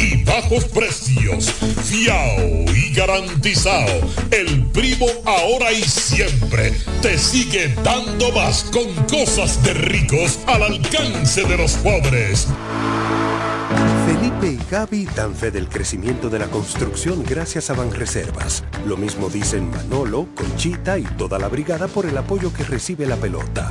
y bajos precios. Fiao y garantizado. El primo ahora y siempre te sigue dando más con cosas de ricos al alcance de los pobres. Felipe y Gaby dan fe del crecimiento de la construcción gracias a Banreservas. Lo mismo dicen Manolo, Conchita y toda la brigada por el apoyo que recibe la pelota.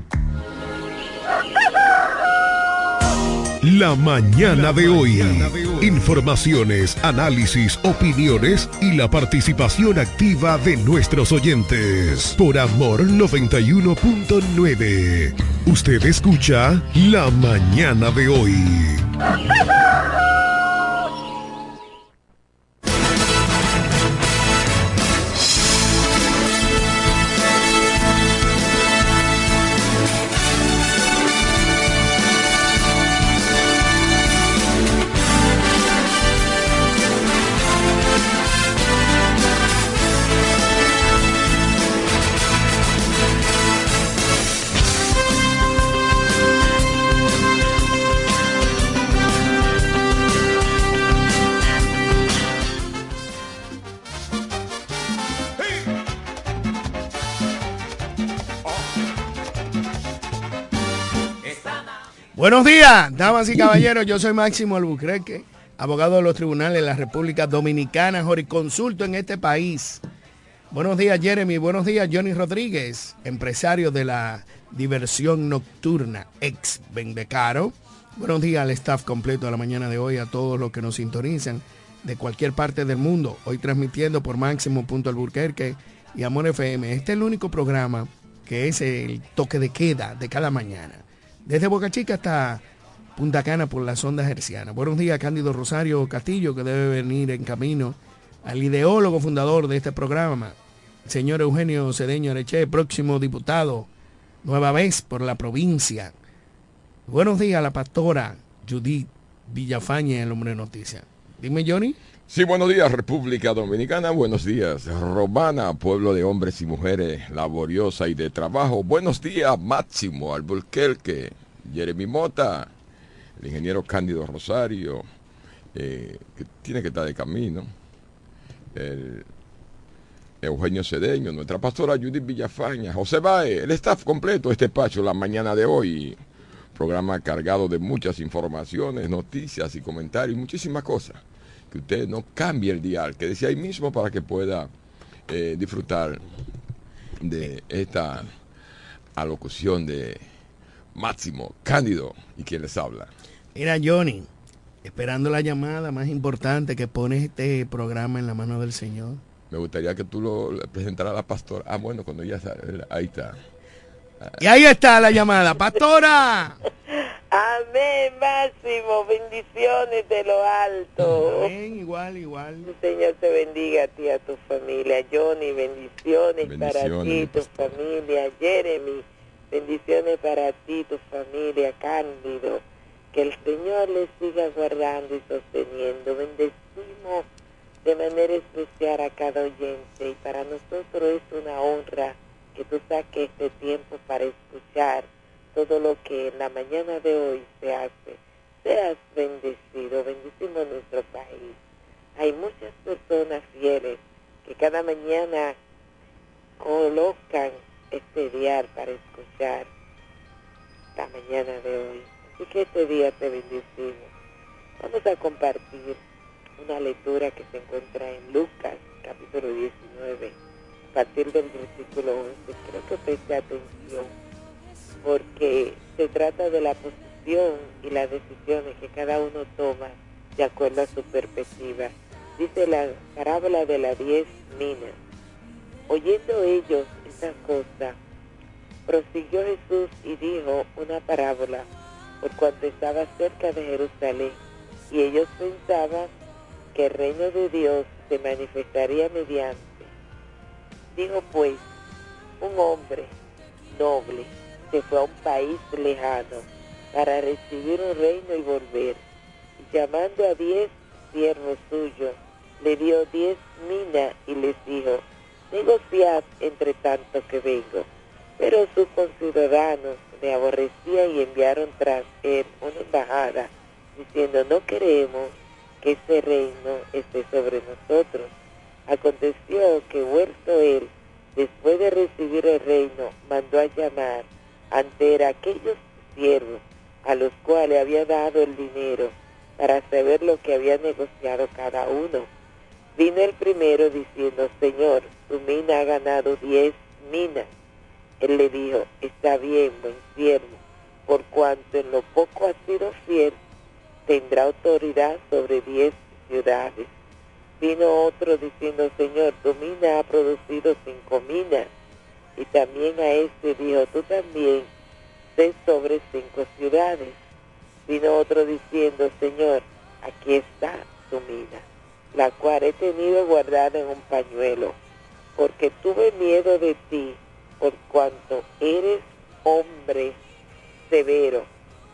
La mañana de hoy. Informaciones, análisis, opiniones y la participación activa de nuestros oyentes. Por Amor 91.9. Usted escucha La mañana de hoy. Damas y caballeros. Yo soy Máximo Albuquerque, abogado de los tribunales de la República Dominicana, consulto en este país. Buenos días, Jeremy. Buenos días, Johnny Rodríguez, empresario de la diversión nocturna, ex Bendecaro. Buenos días al staff completo de la mañana de hoy, a todos los que nos sintonizan de cualquier parte del mundo. Hoy transmitiendo por Máximo.alburquerque y Amor FM. Este es el único programa que es el toque de queda de cada mañana desde Boca Chica hasta Punta Cana por las ondas hercianas. Buenos días, Cándido Rosario Castillo, que debe venir en camino al ideólogo fundador de este programa, señor Eugenio Cedeño Areche, próximo diputado, nueva vez por la provincia. Buenos días, la pastora Judith Villafaña, el hombre de noticias. Dime, Johnny. Sí, buenos días, República Dominicana. Buenos días, Romana, pueblo de hombres y mujeres laboriosa y de trabajo. Buenos días, Máximo Alburquerque, Jeremy Mota, el ingeniero Cándido Rosario, eh, que tiene que estar de camino. El Eugenio Cedeño, nuestra pastora Judith Villafaña, José Bae, el staff completo de este pacho la mañana de hoy. Programa cargado de muchas informaciones, noticias y comentarios muchísimas cosas que usted no cambie el dial, que decía ahí mismo para que pueda eh, disfrutar de esta alocución de Máximo Cándido y quien les habla. Mira, Johnny, esperando la llamada más importante que pone este programa en la mano del Señor. Me gustaría que tú lo presentaras a la pastora. Ah, bueno, cuando ya ahí está. Y ahí está la llamada. Pastora. Amén, Máximo. Bendiciones de lo alto. Amén, igual, igual. Señor te bendiga a ti, a tu familia. Johnny, bendiciones, para ti, tu familia. Jeremy, bendiciones para ti, tu familia. Cándido, que el Señor les siga guardando y sosteniendo. Bendecimos de manera especial a cada oyente y para nosotros es una honra que tú saques este tiempo para escuchar todo lo que en la mañana de hoy se hace. Seas bendecido, bendecimos nuestro país. Hay muchas personas fieles que cada mañana colocan este día para escuchar la mañana de hoy. Así que este día te bendecimos. Vamos a compartir una lectura que se encuentra en Lucas, capítulo 19, a partir del versículo 11. Creo que preste atención, porque se trata de la posición y las decisiones que cada uno toma de acuerdo a su perspectiva. Dice la parábola de las diez minas. Oyendo ellos esa cosa, prosiguió Jesús y dijo una parábola por cuanto estaba cerca de Jerusalén y ellos pensaban que el reino de Dios se manifestaría mediante. Dijo pues, un hombre noble se fue a un país lejano para recibir un reino y volver. Y llamando a diez siervos suyos, le dio diez minas y les dijo, negociad entre tanto que vengo. Pero sus conciudadanos me aborrecían y enviaron tras él una embajada, diciendo, no queremos que ese reino esté sobre nosotros. Aconteció que vuelto él, después de recibir el reino, mandó a llamar ante aquellos siervos a los cuales había dado el dinero para saber lo que había negociado cada uno. Vino el primero diciendo, Señor, tu mina ha ganado diez minas. Él le dijo, está bien, buen siervo, por cuanto en lo poco has sido fiel, tendrá autoridad sobre diez ciudades. Vino otro diciendo, Señor, tu mina ha producido cinco minas. Y también a este dijo, tú también sé sobre cinco ciudades. Vino otro diciendo, Señor, aquí está tu mina, la cual he tenido guardada en un pañuelo, porque tuve miedo de ti, por cuanto eres hombre severo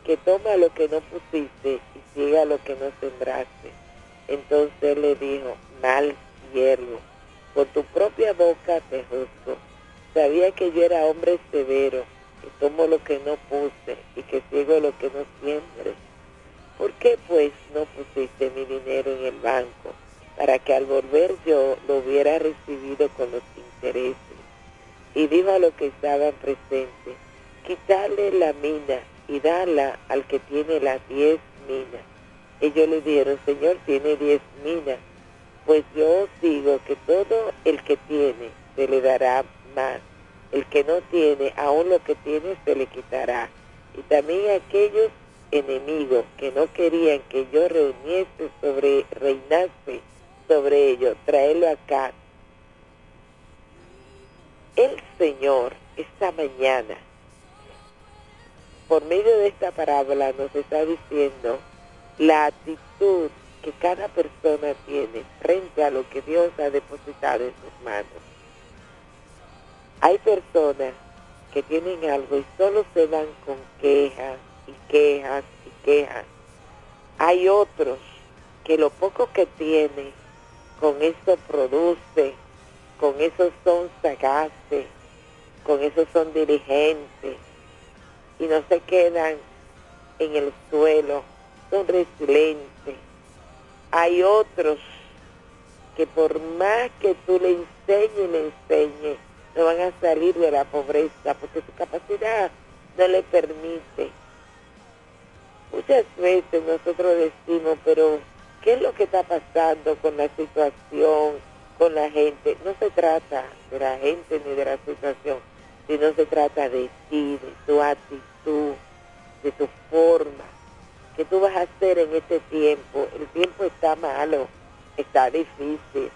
que toma lo que no pusiste y siga lo que no sembraste. Entonces le dijo, mal siervo, por tu propia boca te juzgo. Sabía que yo era hombre severo, que tomo lo que no puse y que sigo lo que no siembre. ¿Por qué pues no pusiste mi dinero en el banco para que al volver yo lo hubiera recibido con los intereses? Y dijo a los que estaban presentes, quitarle la mina y dala al que tiene las diez minas. Ellos le dijeron, Señor, tiene diez minas. Pues yo os digo que todo el que tiene se le dará más. El que no tiene, aún lo que tiene se le quitará. Y también aquellos enemigos que no querían que yo reuniese sobre, reinase sobre ellos, traerlo acá. El Señor esta mañana por medio de esta parábola nos está diciendo la actitud que cada persona tiene frente a lo que Dios ha depositado en sus manos. Hay personas que tienen algo y solo se van con quejas y quejas y quejas. Hay otros que lo poco que tienen, con eso produce, con eso son sagaces, con eso son dirigentes, y no se quedan en el suelo, son resilientes. Hay otros que por más que tú le enseñes y le enseñes, no van a salir de la pobreza porque su capacidad no le permite. Muchas veces nosotros decimos, pero ¿qué es lo que está pasando con la situación, con la gente? No se trata de la gente ni de la situación si no se trata de ti, de tu actitud, de tu forma, que tú vas a hacer en este tiempo. El tiempo está malo, está difícil.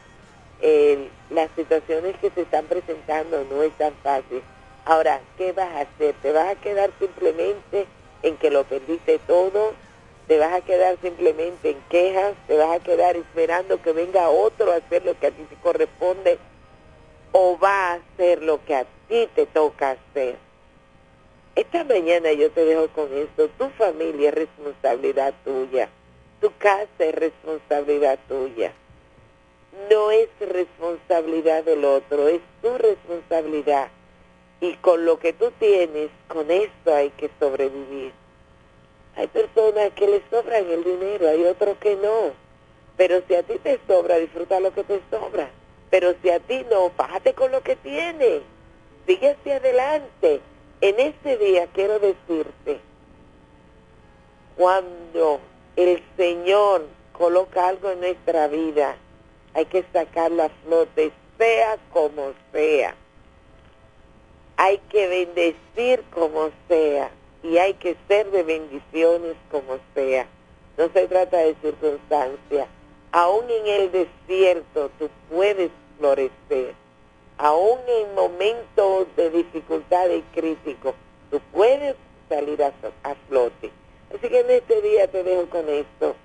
las situaciones que se están presentando no es tan fácil. Ahora, ¿qué vas a hacer? ¿Te vas a quedar simplemente en que lo perdiste todo? ¿Te vas a quedar simplemente en quejas? ¿Te vas a quedar esperando que venga otro a hacer lo que a ti te corresponde? ¿O va a hacer lo que a ti te toca hacer. Esta mañana yo te dejo con esto. Tu familia es responsabilidad tuya. Tu casa es responsabilidad tuya. No es responsabilidad del otro, es tu responsabilidad. Y con lo que tú tienes, con eso hay que sobrevivir. Hay personas que les sobran el dinero, hay otros que no. Pero si a ti te sobra, disfruta lo que te sobra. Pero si a ti no, fájate con lo que tienes. Sigue hacia adelante. En este día quiero decirte, cuando el Señor coloca algo en nuestra vida, hay que sacarlo a flote, sea como sea. Hay que bendecir como sea y hay que ser de bendiciones como sea. No se trata de circunstancia. Aún en el desierto tú puedes florecer. Aún en momentos de dificultad y crítico, tú puedes salir a, a flote. Así que en este día te dejo con esto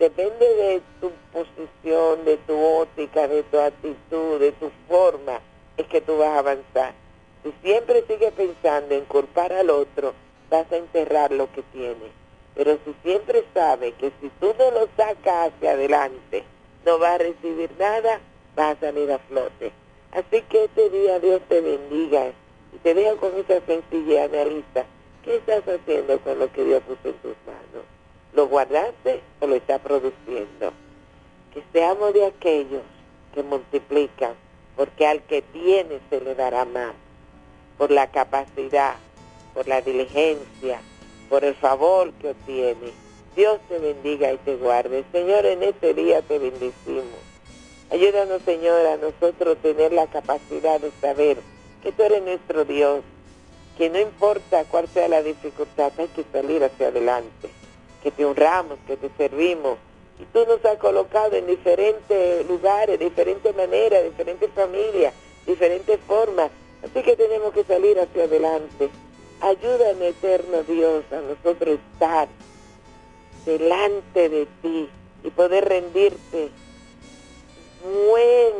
depende de tu posición, de tu óptica, de tu actitud, de tu forma, es que tú vas a avanzar. Si siempre sigues pensando en culpar al otro, vas a enterrar lo que tienes. Pero si siempre sabes que si tú no lo sacas hacia adelante, no vas a recibir nada, vas a salir a flote. Así que este día Dios te bendiga y te dejo con esa sencilla analiza. ¿Qué estás haciendo con lo que Dios puso en tus manos? ¿Lo guardaste o lo está produciendo? Que seamos de aquellos que multiplican, porque al que tiene se le dará más, por la capacidad, por la diligencia, por el favor que obtiene. Dios te bendiga y te guarde. Señor, en este día te bendecimos. Ayúdanos, Señor, a nosotros tener la capacidad de saber que tú eres nuestro Dios, que no importa cuál sea la dificultad, hay que salir hacia adelante que te honramos, que te servimos. Y tú nos has colocado en diferentes lugares, diferentes maneras, diferentes familias, diferentes formas. Así que tenemos que salir hacia adelante. Ayúdame, eterno Dios, a nosotros estar delante de ti y poder rendirte buen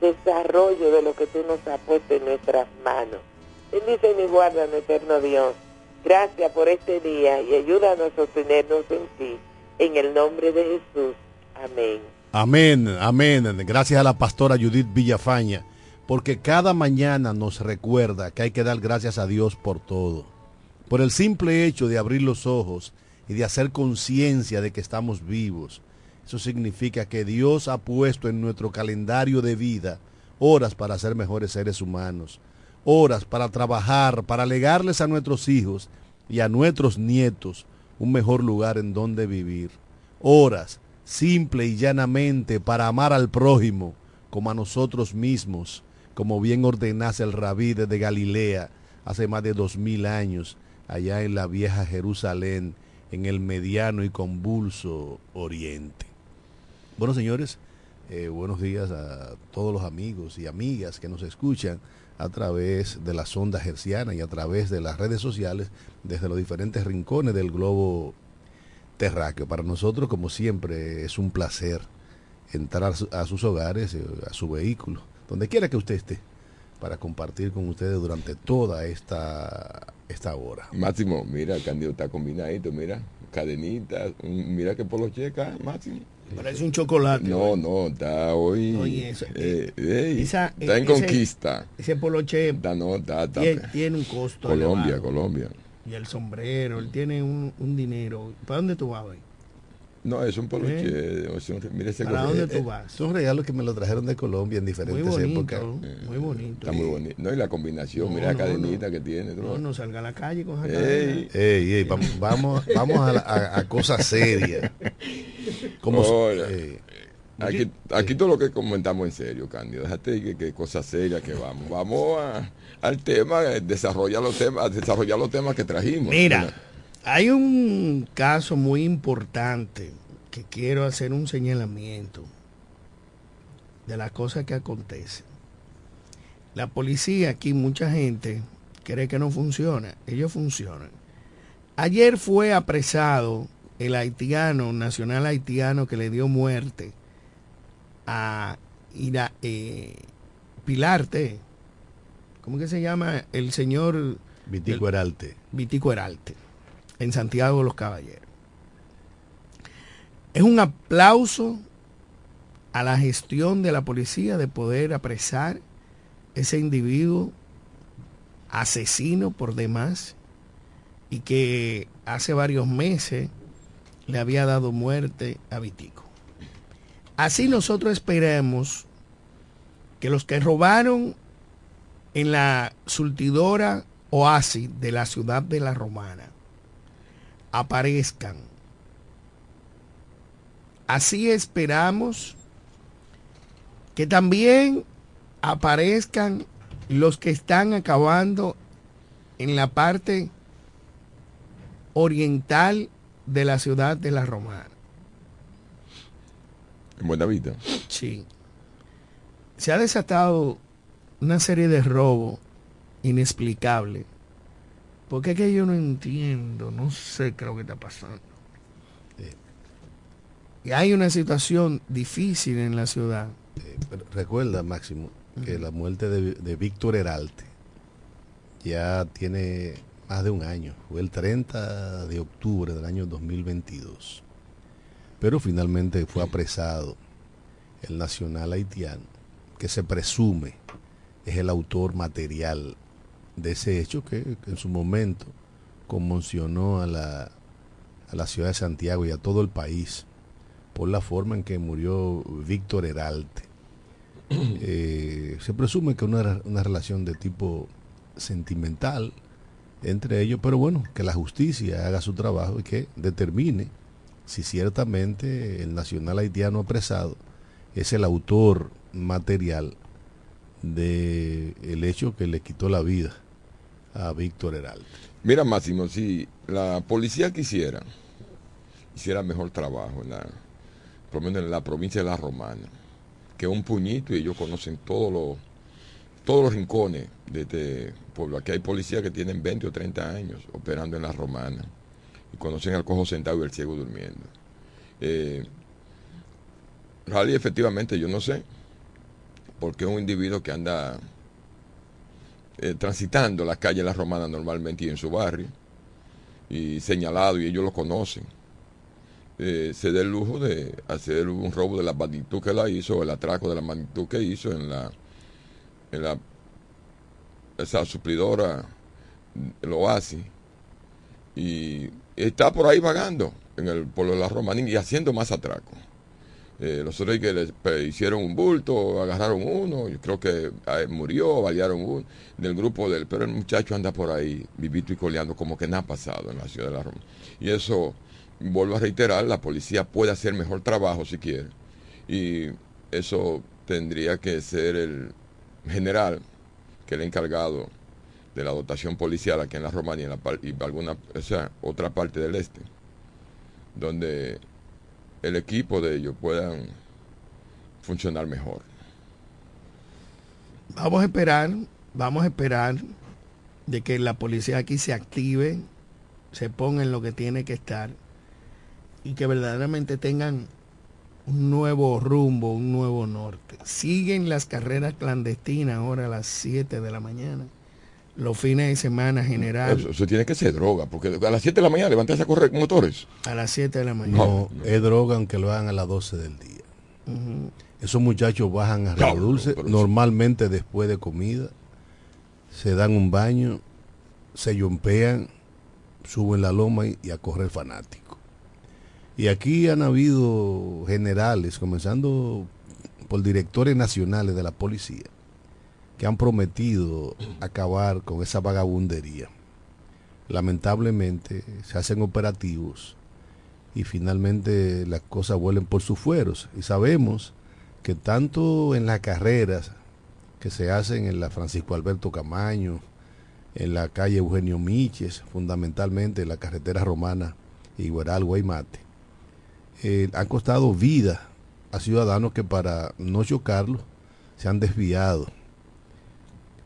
desarrollo de lo que tú nos has puesto en nuestras manos. Bendice mi guarda, eterno Dios. Gracias por este día y ayúdanos a sostenernos en ti. En el nombre de Jesús. Amén. Amén, amén. Gracias a la pastora Judith Villafaña, porque cada mañana nos recuerda que hay que dar gracias a Dios por todo. Por el simple hecho de abrir los ojos y de hacer conciencia de que estamos vivos. Eso significa que Dios ha puesto en nuestro calendario de vida horas para ser mejores seres humanos horas para trabajar, para legarles a nuestros hijos y a nuestros nietos un mejor lugar en donde vivir. Horas, simple y llanamente, para amar al prójimo como a nosotros mismos, como bien ordenase el rabí de Galilea hace más de dos mil años, allá en la vieja Jerusalén, en el mediano y convulso oriente. Bueno, señores, eh, buenos días a todos los amigos y amigas que nos escuchan a través de la sonda gerciana y a través de las redes sociales desde los diferentes rincones del globo terráqueo. Para nosotros, como siempre, es un placer entrar a sus hogares, eh, a su vehículo, donde quiera que usted esté, para compartir con ustedes durante toda esta, esta hora. Máximo, mira, el candidato está combinadito, mira, cadenita, mira que polo checa, Máximo. Parece un chocolate. No, no, está hoy. Oye, eso, eh, está en conquista. Ese poloche no, está, tiene, un costo. Colombia, Colombia. Y el sombrero, él tiene un, un dinero. ¿Para dónde tú vas hoy? No, es un poloche. ¿Eh? mira ese ¿Para dónde tú vas? Son regalos que me lo trajeron de Colombia en diferentes muy bonito, épocas. Muy bonito. Está muy bonito. No, y la combinación, mira la cadenita que tiene. No, no salga a la calle con esa ey, ey, ey, vamos, vamos, vamos a, a, cosas serias. Como, eh, aquí, aquí todo lo que comentamos en serio, Cándido. Déjate que, que cosas serias que vamos. Vamos a, al tema, desarrollar los temas, desarrollar los temas que trajimos. Mira. Hay un caso muy importante que quiero hacer un señalamiento de las cosas que acontecen. La policía aquí, mucha gente cree que no funciona. Ellos funcionan. Ayer fue apresado el haitiano, nacional haitiano, que le dio muerte a Ira, eh, Pilarte. ¿Cómo que se llama? El señor... Vitico Heralte. Vitico Heralte en Santiago de los Caballeros. Es un aplauso a la gestión de la policía de poder apresar ese individuo asesino por demás y que hace varios meses le había dado muerte a Vitico. Así nosotros esperamos que los que robaron en la surtidora oasis de la ciudad de la Romana aparezcan. Así esperamos que también aparezcan los que están acabando en la parte oriental de la ciudad de la Romana. En Buena Vida. Sí. Se ha desatado una serie de robos inexplicables. Porque es que yo no entiendo, no sé qué es lo que está pasando. Y hay una situación difícil en la ciudad. Eh, recuerda, Máximo, que la muerte de, de Víctor Heralte ya tiene más de un año. Fue el 30 de octubre del año 2022. Pero finalmente fue apresado el nacional haitiano, que se presume es el autor material de ese hecho que, en su momento conmocionó a la, a la ciudad de Santiago y a todo el país por la forma en que murió Víctor Heralte. Eh, se presume que una, una relación de tipo sentimental entre ellos, pero bueno, que la justicia haga su trabajo y que determine si ciertamente el nacional haitiano apresado es el autor material de el hecho que le quitó la vida a Víctor Heralde. Mira, Máximo, si la policía quisiera, hiciera mejor trabajo en la, por lo menos en la provincia de La Romana, que un puñito y ellos conocen todos los todos los rincones de este pueblo. Aquí hay policías que tienen 20 o 30 años operando en La Romana y conocen al cojo sentado y el ciego durmiendo. Eh, Rally, efectivamente, yo no sé, porque es un individuo que anda eh, transitando las calles de la Romana normalmente y en su barrio, y señalado, y ellos lo conocen. Eh, se da el lujo de hacer un robo de la magnitud que la hizo, el atraco de la magnitud que hizo en la, en la esa suplidora, el oasis, y está por ahí vagando en el pueblo de la Romana y haciendo más atracos. Eh, los otros que le hicieron un bulto, agarraron uno, yo creo que ah, murió, balearon uno del grupo del, pero el muchacho anda por ahí vivito y coleando como que nada ha pasado en la ciudad de la Roma. Y eso, vuelvo a reiterar, la policía puede hacer mejor trabajo si quiere. Y eso tendría que ser el general, que el encargado de la dotación policial aquí en la Romania y, en la, y alguna, o sea, otra parte del este, donde el equipo de ellos puedan funcionar mejor. Vamos a esperar, vamos a esperar de que la policía aquí se active, se ponga en lo que tiene que estar y que verdaderamente tengan un nuevo rumbo, un nuevo norte. Siguen las carreras clandestinas ahora a las 7 de la mañana los fines de semana general. Eso, tiene que ser droga, porque a las 7 de la mañana levantarse a correr motores. A las 7 de la mañana. No, es droga aunque lo hagan a las 12 del día. Esos muchachos bajan a Río Dulce normalmente después de comida, se dan un baño, se yompean, suben la loma y, a correr fanático. Y aquí han habido generales, comenzando por directores nacionales de la policía, que han prometido acabar con esa vagabundería. Lamentablemente se hacen operativos y finalmente las cosas vuelven por sus fueros. Y sabemos que tanto en las carreras que se hacen en la Francisco Alberto Camaño, en la calle Eugenio Miches, fundamentalmente en la carretera romana Igueral Guaymate, eh, han costado vida a ciudadanos que para no chocarlos se han desviado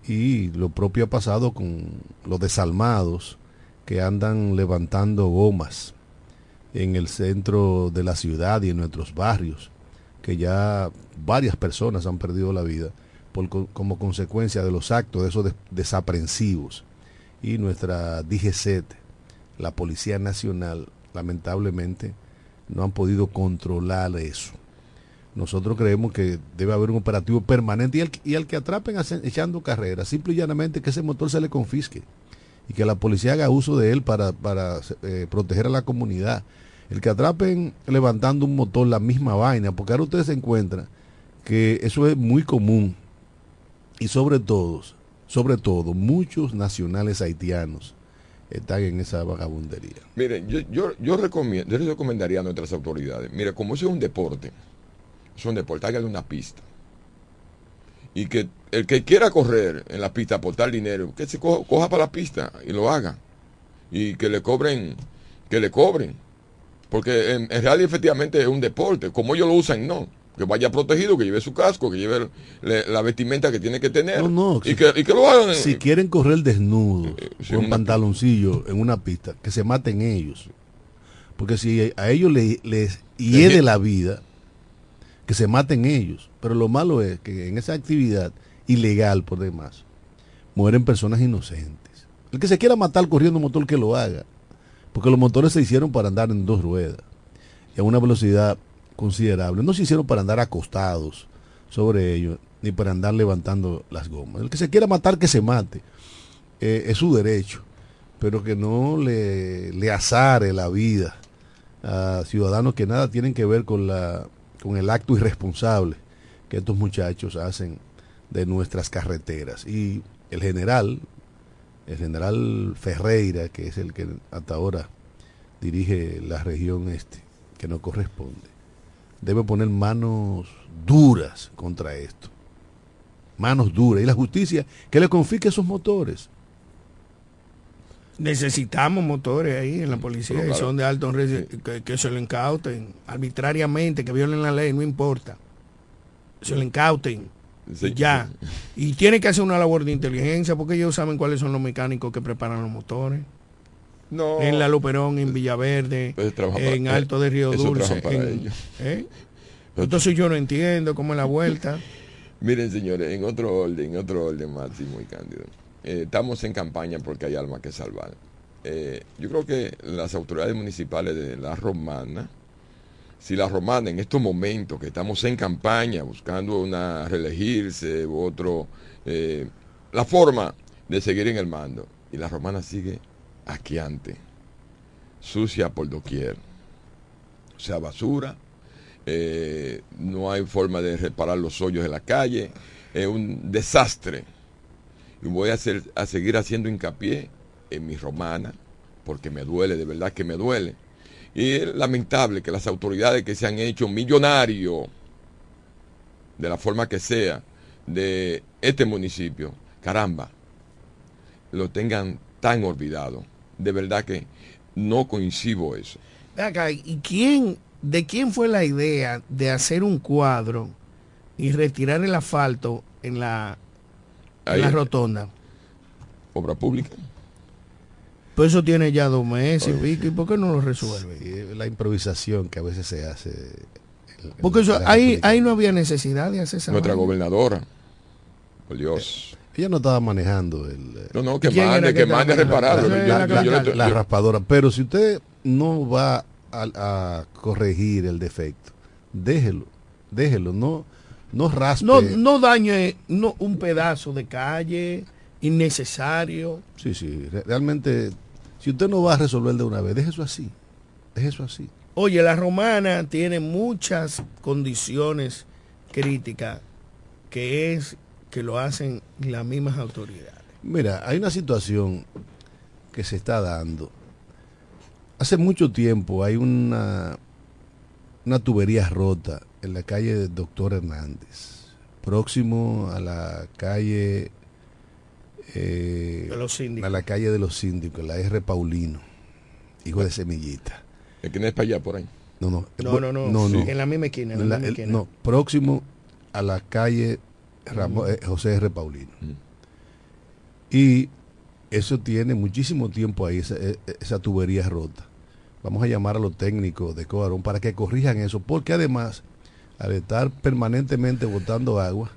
y lo propio ha pasado con los desalmados que andan levantando gomas en el centro de la ciudad y en nuestros barrios, que ya varias personas han perdido la vida por, como consecuencia de los actos de esos desaprensivos. Y nuestra DGCET, la Policía Nacional, lamentablemente, no han podido controlar eso. Nosotros creemos que debe haber un operativo permanente y al, que atrapen echando carreras, simple y llanamente que ese motor se le confisque y que la policía haga uso de él para, para eh, proteger a la comunidad. El que atrapen levantando un motor, la misma vaina, porque ahora ustedes se encuentran que eso es muy común y sobre todo, sobre todo, muchos nacionales haitianos están en esa vagabundería. Miren, yo, yo, yo, recomiendo, yo les recomendaría a nuestras autoridades, mire, como eso es un deporte, un deporte, hágale una pista. Y que el que quiera correr en la pista, aportar dinero, que se coja, para la pista y lo haga. Y que le cobren, que le cobren. Porque en, realidad efectivamente es un deporte. Como ellos lo usan, no. Que vaya protegido, que lleve su casco, que lleve la vestimenta que tiene que tener. No, no, y, que, lo hagan. Si quieren correr desnudos, eh, con pantaloncillo en una pista, que se maten ellos. Porque si a ellos les, les hiede la vida, que se maten ellos. Pero lo malo es que en esa actividad ilegal por demás, mueren personas inocentes. El que se quiera matar corriendo un motor que lo haga, porque los motores se hicieron para andar en dos ruedas y a una velocidad considerable. No se hicieron para andar acostados sobre ellos, ni para andar levantando las gomas. El que se quiera matar, que se mate. Eh, es su derecho, pero que no le, le azare la vida a ciudadanos que nada tienen que ver con, la, con el acto irresponsable que estos muchachos hacen de nuestras carreteras. Y el general, el general Ferreira, que es el que hasta ahora dirige la región este, que no corresponde, debe poner manos duras contra esto. Manos duras. Y la justicia que le confisque esos motores. Necesitamos motores ahí en la policía y son de alto que, se lo incauten arbitrariamente, que violen la ley, no importa. Se lo incauten ya. Y tiene que hacer una labor de inteligencia porque ellos saben cuáles son los mecánicos que preparan los motores. No. En La Luperón, en Villaverde, pues en Alto de Río Dulce. ¿eh? Entonces yo no entiendo cómo es la vuelta. Miren, señores, en otro orden, en otro orden, Máximo y Cándido. Eh, estamos en campaña porque hay alma que salvar. Eh, yo creo que las autoridades municipales de La Romana, si la romana en estos momentos que estamos en campaña buscando una reelegirse u otro, eh, la forma de seguir en el mando. Y la romana sigue asqueante, sucia por doquier. O sea, basura, no hay forma de reparar los hoyos en la calle, es un desastre. Voy a, hacer, a seguir haciendo hincapié en mi romana, porque me duele, de verdad que me duele y es lamentable que las autoridades que se han hecho millonarios, de la forma que sea, de este municipio, caramba, lo tengan tan olvidado. De verdad que no coincido eso. ¿y quién, de quién fue la idea de hacer un cuadro y retirar el asfalto en la, la rotonda? Obra pública. Pues eso tiene ya dos meses y ¿y por qué no lo resuelve? la improvisación que a veces se hace. Porque eso, ahí, ahí no había necesidad de hacer esa Nuestra gobernadora, por Dios. Ella no estaba manejando el... No, no, que mande, que, mande a repararlo. La, raspadora. Pero si usted no va a, corregir el defecto, déjelo, déjelo, no, no raspe. No, no dañe no, un pedazo de calle innecesario. Sí, sí, realmente si usted no va a resolver de una vez, deje eso así. Deje eso así. Oye, la romana tiene muchas condiciones críticas que es que lo hacen las mismas autoridades. Mira, hay una situación que se está dando. Hace mucho tiempo hay una, una tubería rota en la calle Doctor Hernández, próximo a la calle eh, a la calle de los síndicos, la R. Paulino, hijo de Semillita. ¿El que no es para allá, por ahí? No, no. No, no, no. En la misma esquina. no, próximo a la calle eh, José R. Paulino. Y eso tiene muchísimo tiempo ahí, esa, e, e, esa, tubería rota. Vamos a llamar a los técnicos de Coarón para que corrijan eso, porque además, al estar permanentemente botando agua,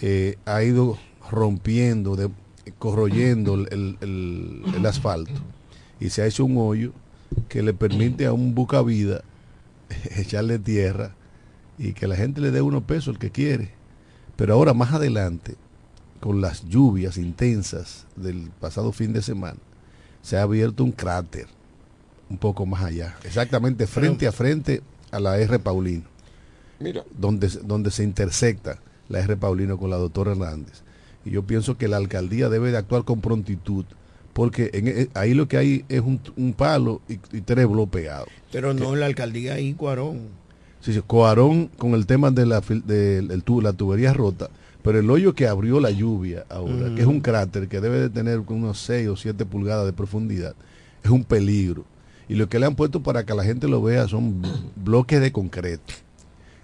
eh, ha ido rompiendo de, corroyendo el, el, asfalto y se ha hecho un hoyo que le permite a un bucavida echarle tierra y que la gente le dé unos pesos el que quiere. Pero ahora más adelante, con las lluvias intensas del pasado fin de semana, se ha abierto un cráter un poco más allá, exactamente frente a frente a la R. Paulino, Mira. Donde, donde se intersecta la R. Paulino con la doctora Hernández. Y yo pienso que la alcaldía debe de actuar con prontitud, porque en, e, ahí lo que hay es un, palo y, tres bloqueados. Pero no la alcaldía ahí, Cuarón. Sí, sí, Cuarón con el tema de la, de, la tubería rota, pero el hoyo que abrió la lluvia ahora, que es un cráter que debe de tener unos 6 o 7 pulgadas de profundidad, es un peligro. Y lo que le han puesto para que la gente lo vea son bloques de concreto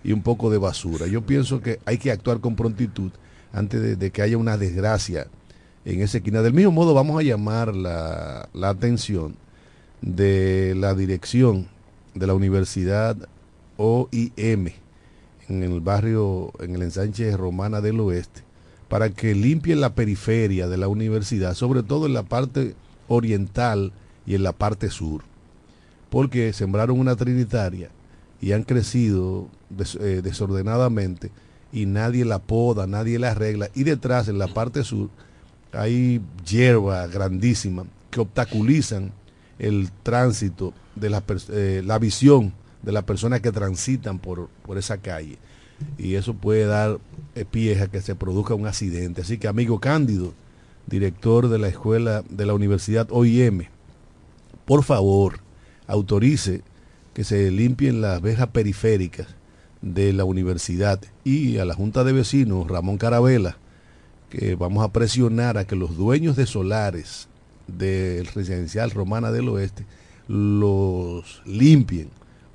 y un poco de basura. Yo pienso que hay que actuar con prontitud antes de, que haya una desgracia en esa esquina. Del mismo modo vamos a llamar la, la atención de la dirección de la Universidad OIM en el barrio, en el ensanche Romana del Oeste, para que limpien la periferia de la universidad, sobre todo en la parte oriental y en la parte sur porque sembraron una trinitaria y han crecido eh, desordenadamente y nadie la poda, nadie la arregla. Y detrás, en la parte sur, hay hierba grandísima que obstaculizan el tránsito de la, eh, la visión de las personas que transitan por, por esa calle. Y eso puede dar pie a que se produzca un accidente. Así que, amigo Cándido, director de la escuela de la Universidad OIM, por favor, autorice que se limpien las vejas periféricas de la universidad y a la Junta de Vecinos, Ramón Carabela, que vamos a presionar a que los dueños de solares del residencial Romana del Oeste los limpien,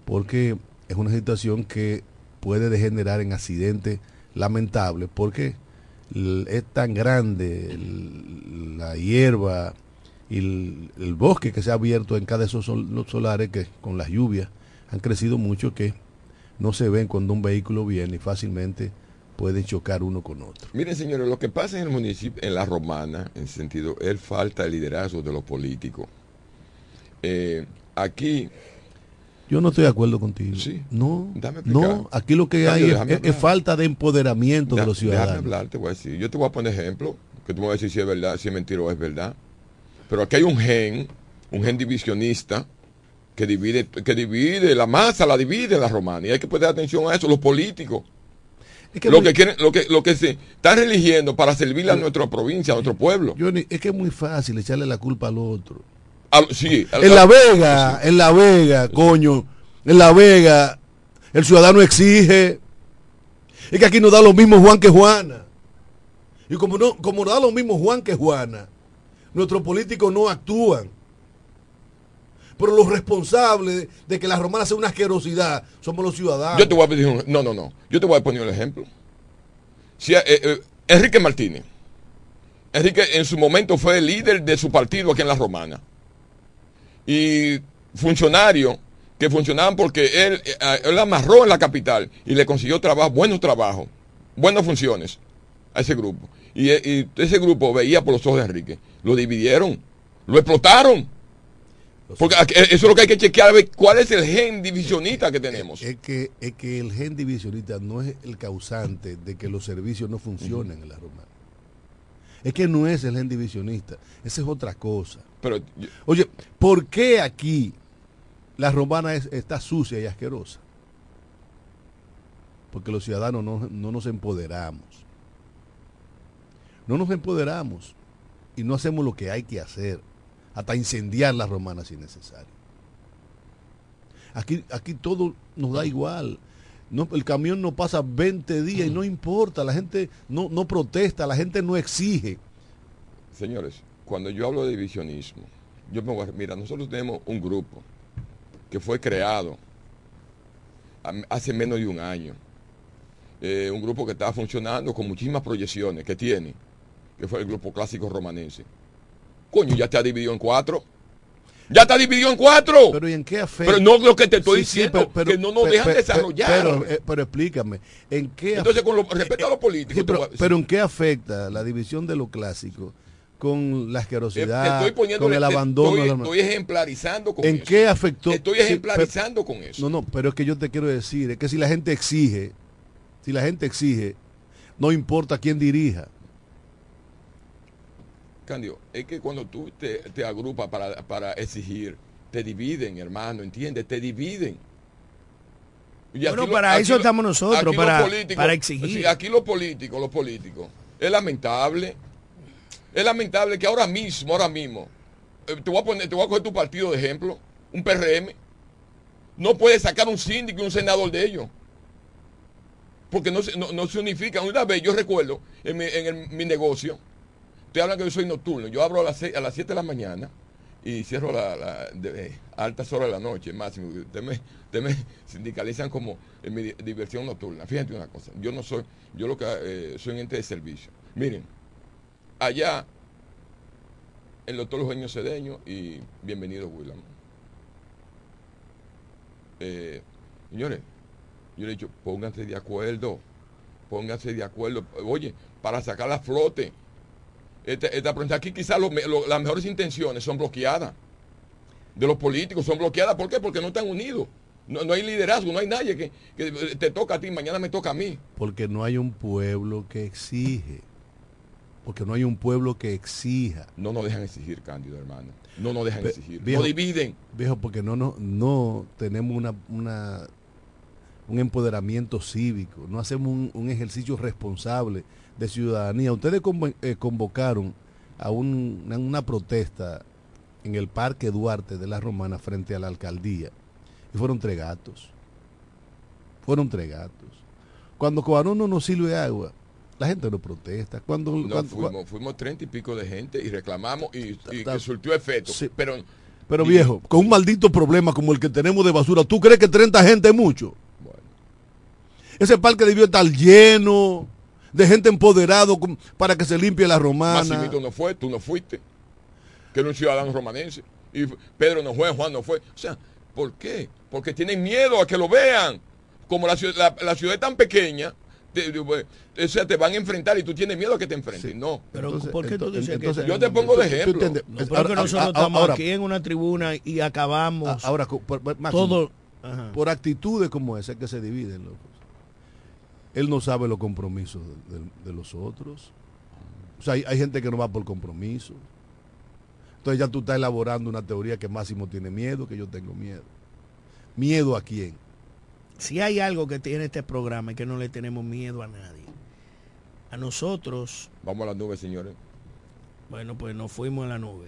porque es una situación que puede degenerar en accidentes lamentables, porque es tan grande la hierba, y el, bosque que se ha abierto en cada de esos solares que con las lluvias han crecido mucho que no se ven cuando un vehículo viene y fácilmente pueden chocar uno con otro. Miren, señores, lo que pasa en el municipio, en la romana, en sentido, es falta de liderazgo de los políticos. Eh, aquí... Yo no estoy de acuerdo contigo. Sí. No, no, aquí lo que hay es, falta de empoderamiento de los ciudadanos. Déjame hablar, te voy a decir. Yo te voy a poner ejemplo, que tú me vas a decir si es verdad, si es mentira o es verdad. Pero aquí hay un gen, un gen divisionista, que divide, que divide la masa, la divide la romana. Y hay que poner atención a eso, los políticos. lo, que quieren, lo, que, lo que se están eligiendo para servirle a nuestra provincia, a nuestro pueblo. es que es muy fácil echarle la culpa al otro. sí, en La Vega, en La Vega, coño, en La Vega, el ciudadano exige. Es que aquí no da lo mismo Juan que Juana. Y como no, como da lo mismo Juan que Juana, nuestros políticos no actúan. Pero los responsables de que la romana sea una asquerosidad somos los ciudadanos. Yo te voy a pedir no, no, no. Yo te voy a poner un ejemplo. Eh, eh, Enrique Martínez. Enrique en su momento fue el líder de su partido aquí en la romana. Y funcionarios que funcionaban porque él, eh, él amarró en la capital y le consiguió trabajo, buenos trabajos, buenas funciones a ese grupo. Y, ese grupo veía por los ojos de Enrique. Lo dividieron, lo explotaron. Porque eso es lo que hay que chequear, ver cuál es el gen divisionista que tenemos. Es que, es que el gen divisionista no es el causante de que los servicios no funcionen en la romana. Es que no es el gen divisionista, esa es otra cosa. Pero, Oye, ¿por qué aquí la romana está sucia y asquerosa? Porque los ciudadanos no, no nos empoderamos. No nos empoderamos y no hacemos lo que hay que hacer, hasta incendiar las romanas si es necesario. Aquí, aquí todo nos da igual. No, el camión no pasa 20 días y no importa, la gente no, no protesta, la gente no exige. Señores, cuando yo hablo de divisionismo, yo a, mira, nosotros tenemos un grupo que fue creado hace menos de un año. Eh, un grupo que está funcionando con muchísimas proyecciones que tiene que fue el grupo clásico romanense. Coño, ya te ha dividido en cuatro. Ya está dividido en cuatro. Pero ¿y en qué afecta? Pero no lo que te estoy diciendo, que no nos dejan desarrollar. Eh, pero, explícame, ¿en qué Entonces, con respecto a los políticos. pero, ¿en qué afecta la división de lo clásico con la asquerosidad, con el abandono. Estoy, ejemplarizando con ¿En qué afectó? Estoy ejemplarizando con eso. No, no, pero es que yo te quiero decir, es que si la gente exige, si la gente exige, no importa quién dirija. Candio, es que cuando tú te, agrupas para, exigir, te dividen, hermano, ¿entiendes? Te dividen. bueno, para eso estamos nosotros, para, para exigir. aquí los políticos, los políticos, es lamentable es lamentable que ahora mismo, ahora mismo, eh, te voy a poner, te voy a coger tu partido de ejemplo, un PRM, no puede sacar un síndico y un senador de ellos. Porque no se, no, se unifican. Una vez yo recuerdo en mi, negocio, te hablan que yo soy nocturno, yo abro a las, a las 7 de la mañana y cierro a la, eh, altas horas de la noche, máximo. Ustedes me, sindicalizan como en mi diversión nocturna. Fíjate una cosa, yo no soy, yo lo que eh, soy un ente de servicio. Miren, allá el doctor Eugenio Cedeño y bienvenido William. Eh, señores, yo le he dicho, pónganse de acuerdo, pónganse de acuerdo. Oye, para sacar la flote. Esta, esta aquí quizás las mejores intenciones son bloqueadas. De los políticos son bloqueadas. ¿Por qué? Porque no están unidos. No, no hay liderazgo, no hay nadie que, que te toca a ti, mañana me toca a mí. Porque no hay un pueblo que exige porque no hay un pueblo que exija. No nos dejan exigir, Cándido, hermano. No nos dejan exigir. no dividen. Viejo, porque no, no, no tenemos una, una, un empoderamiento cívico, no hacemos un, ejercicio responsable de ciudadanía. Ustedes eh, convocaron a una protesta en el Parque Duarte de la Romana frente a la alcaldía y fueron tres gatos. Fueron tres gatos. Cuando Cobarón no nos sirve agua, la gente no protesta. Cuando, fuimos, fuimos treinta y pico de gente y reclamamos y, y surtió efecto. pero pero viejo, con un maldito problema como el que tenemos de basura, ¿tú crees que 30 gente es mucho? Bueno. Ese parque debió estar lleno de gente empoderado para que se limpie la romana. tú no fue, tú no fuiste. Que era un ciudadano romanense. Y Pedro no fue, Juan no fue. O sea, ¿por qué? Porque tienen miedo a que lo vean. Como la la ciudad es tan pequeña, te, pues, o sea, te van a enfrentar y tú tienes miedo a que te enfrenten. No. Pero ¿por qué tú dices que Yo te pongo de ejemplo. No, porque nosotros estamos aquí en una tribuna y acabamos. Ahora, por, todo. Por actitudes como esa que se dividen, Él no sabe los compromisos de, los otros. O sea, hay, hay, gente que no va por compromiso. Entonces ya tú estás elaborando una teoría que Máximo tiene miedo, que yo tengo miedo. ¿Miedo a quién? Si hay algo que tiene este programa es que no le tenemos miedo a nadie. A nosotros. Vamos a la nube, señores. Bueno, pues nos fuimos a la nube.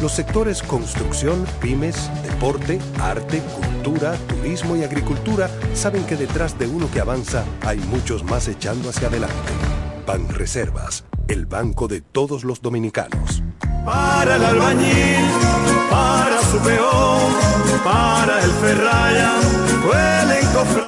Los sectores construcción, pymes, deporte, arte, cultura, turismo y agricultura saben que detrás de uno que avanza hay muchos más echando hacia adelante. Ban Reservas, el banco de todos los dominicanos. Para el albañil, para su peón, para el ferraya,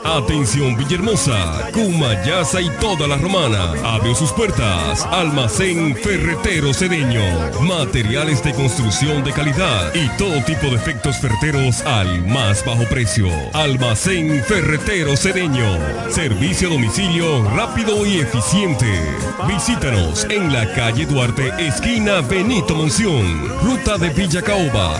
Atención Villahermosa, Cumayasa y toda la romana. Abre sus puertas. Almacén Ferretero Cedeño. Materiales de construcción de calidad y todo tipo de efectos ferreteros al más bajo precio. Almacén Ferretero Cedeño. Servicio a domicilio rápido y eficiente. Visítanos en la calle Duarte, esquina Benito Monción. Ruta de Villa Caoba,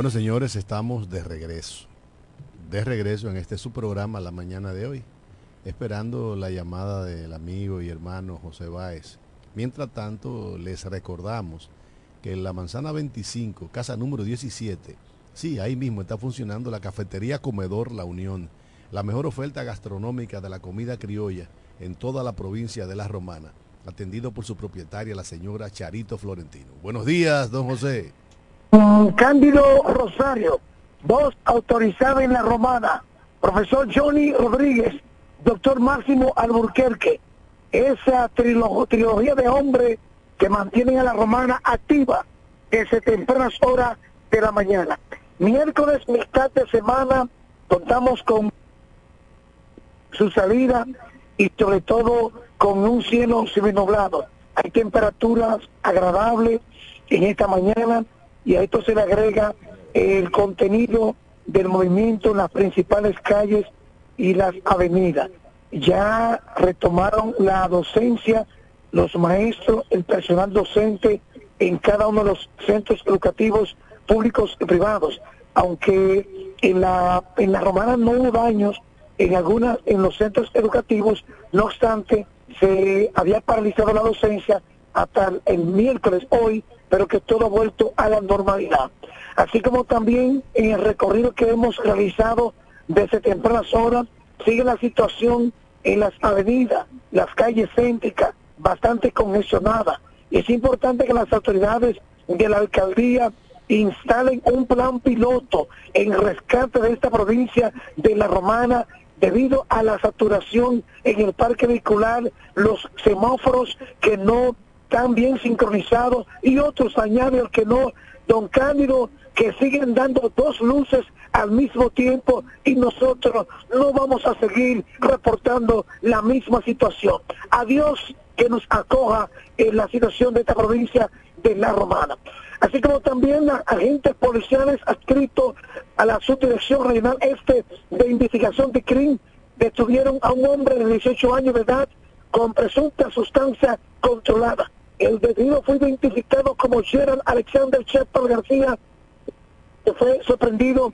Bueno, señores, estamos de regreso. De regreso en este su programa la mañana de hoy, esperando la llamada del amigo y hermano José Báez. Mientras tanto, les recordamos que en la manzana 25, casa número 17, sí, ahí mismo está funcionando la cafetería Comedor La Unión, la mejor oferta gastronómica de la comida criolla en toda la provincia de La Romana, atendido por su propietaria, la señora Charito Florentino. Buenos días, don José. Cándido Rosario, voz autorizada en la romana, profesor Johnny Rodríguez, doctor Máximo Alburquerque, esa trilogía de hombres que mantienen a la romana activa desde tempranas horas de la mañana. Miércoles, mitad de semana, contamos con su salida y sobre todo con un cielo seminublado. Hay temperaturas agradables en esta mañana y a esto se le agrega el contenido del movimiento en las principales calles y las avenidas. Ya retomaron la docencia los maestros, el personal docente en cada uno de los centros educativos públicos y privados, aunque en la en la romana no hubo daños en algunas en los centros educativos, no obstante se había paralizado la docencia hasta el miércoles hoy pero que todo ha vuelto a la normalidad. Así como también en el recorrido que hemos realizado desde tempranas horas, sigue la situación en las avenidas, las calles céntricas, bastante congestionadas. Y es importante que las autoridades de la alcaldía instalen un plan piloto en rescate de esta provincia de La Romana debido a la saturación en el parque vehicular, los semáforos que no están bien sincronizados y otros añaden que no, don Cándido, que siguen dando dos luces al mismo tiempo y nosotros no vamos a seguir reportando la misma situación. Adiós que nos acoja en la situación de esta provincia de La Romana. Así como también agentes policiales adscritos a la Subdirección Regional Este de Investigación de Crimen detuvieron a un hombre de 18 años de edad con presunta sustancia controlada. El detenido fue identificado como Gerald Alexander Shepard García, que fue sorprendido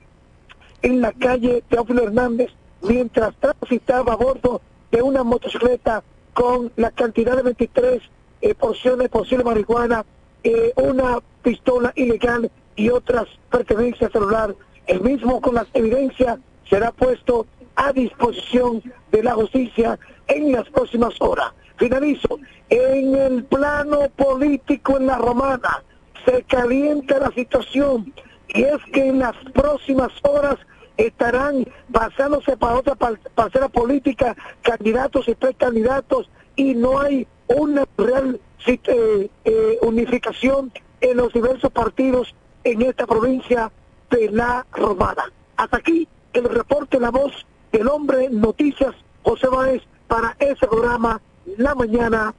en la calle Teófilo Hernández mientras transitaba a bordo de una motocicleta con la cantidad de 23 eh, porciones de posible marihuana, eh, una pistola ilegal y otras pertenencias celular el mismo con las evidencias será puesto a disposición de la justicia en las próximas horas. Finalizo. En el plano político en la romana se calienta la situación y es que en las próximas horas estarán pasándose para otra parcela política candidatos y precandidatos y no hay una real eh, eh, unificación en los diversos partidos en esta provincia de la Romana. Hasta aquí el reporte La Voz del Hombre Noticias José Báez para ese programa La Mañana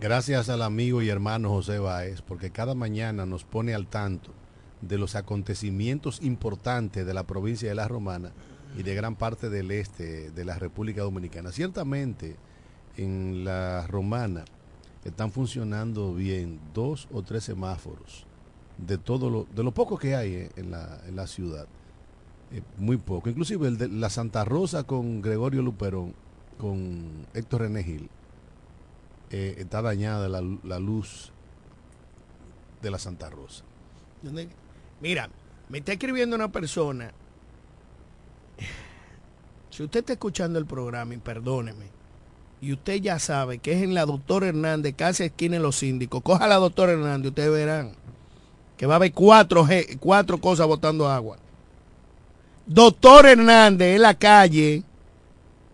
Gracias al amigo y hermano José Báez, porque cada mañana nos pone al tanto de los acontecimientos importantes de la provincia de La Romana y de gran parte del este de la República Dominicana. Ciertamente, en La Romana están funcionando bien dos o tres semáforos de todo lo, de lo poco que hay eh, en la, en la ciudad. Eh, muy poco. Inclusive el de la Santa Rosa con Gregorio Luperón, con Héctor René Gil, eh, está dañada la, la, luz de la Santa Rosa. Mira, me está escribiendo una persona. Si usted está escuchando el programa, y perdóneme, y usted ya sabe que es en la doctora Hernández, casi esquina en los síndicos, coja a la doctora Hernández, ustedes verán que va a haber cuatro, cuatro cosas botando agua. Doctor Hernández en la calle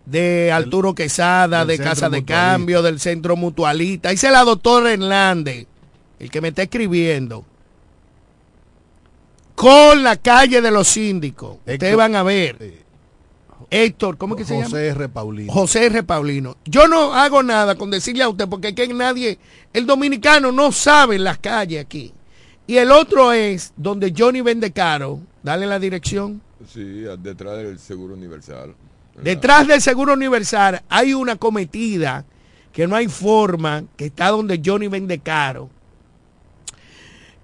de Arturo Quesada, de Casa de Cambio, del Centro Mutualista. Dice la doctora Hernández, el que me está escribiendo, con la calle de los síndicos. Ustedes van a ver. Héctor, ¿cómo que se llama? José R. Paulino. José R. Paulino. Yo no hago nada con decirle a usted, porque que nadie, el dominicano no sabe las calles aquí. Y el otro es donde Johnny vende caro. Dale la dirección. Sí, detrás del Seguro Universal. Detrás del Seguro Universal hay una cometida que no hay forma, que está donde Johnny vende caro.